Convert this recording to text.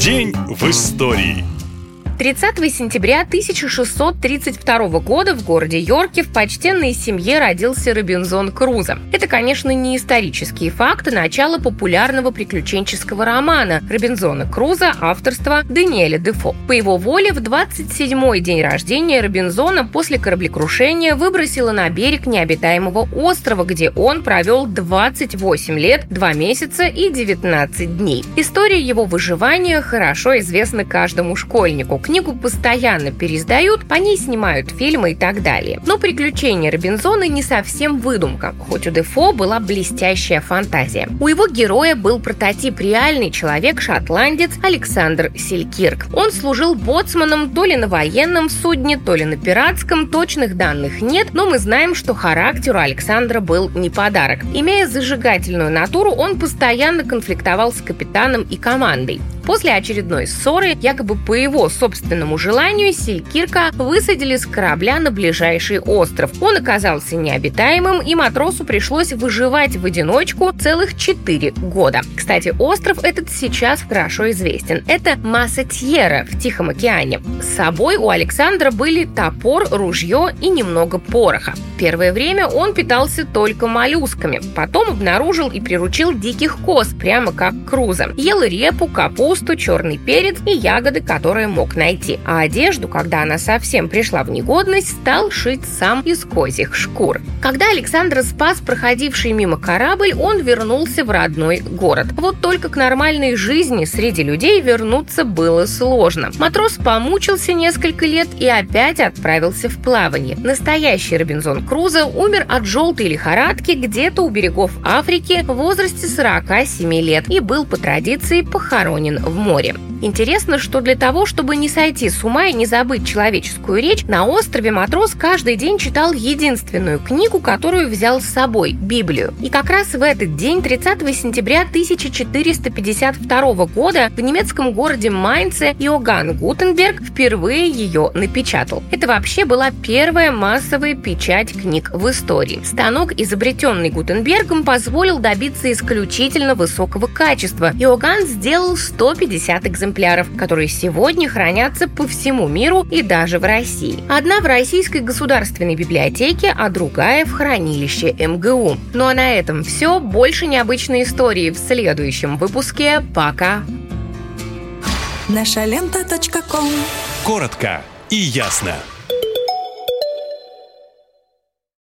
День в истории. 30 сентября 1632 года в городе Йорке в почтенной семье родился Робинзон Крузо. Это, конечно, не исторические факты, начало популярного приключенческого романа Робинзона Круза авторства Даниэля Дефо. По его воле, в 27-й день рождения Робинзона после кораблекрушения выбросило на берег необитаемого острова, где он провел 28 лет, 2 месяца и 19 дней. История его выживания хорошо известна каждому школьнику. Книгу постоянно переиздают, по ней снимают фильмы и так далее. Но приключения Робинзона не совсем выдумка, хоть у Дефо была блестящая фантазия. У его героя был прототип реальный человек-шотландец Александр Селькирк. Он служил боцманом то ли на военном судне, то ли на пиратском, точных данных нет, но мы знаем, что характер у Александра был не подарок. Имея зажигательную натуру, он постоянно конфликтовал с капитаном и командой. После очередной ссоры, якобы по его собственному желанию, Селькирка высадили с корабля на ближайший остров. Он оказался необитаемым, и матросу пришлось выживать в одиночку целых 4 года. Кстати, остров этот сейчас хорошо известен. Это Массатьера в Тихом океане. С собой у Александра были топор, ружье и немного пороха. Первое время он питался только моллюсками. Потом обнаружил и приручил диких коз, прямо как Круза. Ел репу, капусту, капусту, черный перец и ягоды, которые мог найти. А одежду, когда она совсем пришла в негодность, стал шить сам из козьих шкур. Когда Александр спас проходивший мимо корабль, он вернулся в родной город. Вот только к нормальной жизни среди людей вернуться было сложно. Матрос помучился несколько лет и опять отправился в плавание. Настоящий Робинзон Крузо умер от желтой лихорадки где-то у берегов Африки в возрасте 47 лет и был по традиции похоронен в море. Интересно, что для того, чтобы не сойти с ума и не забыть человеческую речь, на острове матрос каждый день читал единственную книгу, которую взял с собой – Библию. И как раз в этот день, 30 сентября 1452 года, в немецком городе Майнце Иоганн Гутенберг впервые ее напечатал. Это вообще была первая массовая печать книг в истории. Станок, изобретенный Гутенбергом, позволил добиться исключительно высокого качества. Иоганн сделал 150 экземпляров экземпляров, которые сегодня хранятся по всему миру и даже в России. Одна в Российской государственной библиотеке, а другая в хранилище МГУ. Ну а на этом все. Больше необычной истории в следующем выпуске. Пока! Наша лента. Коротко и ясно.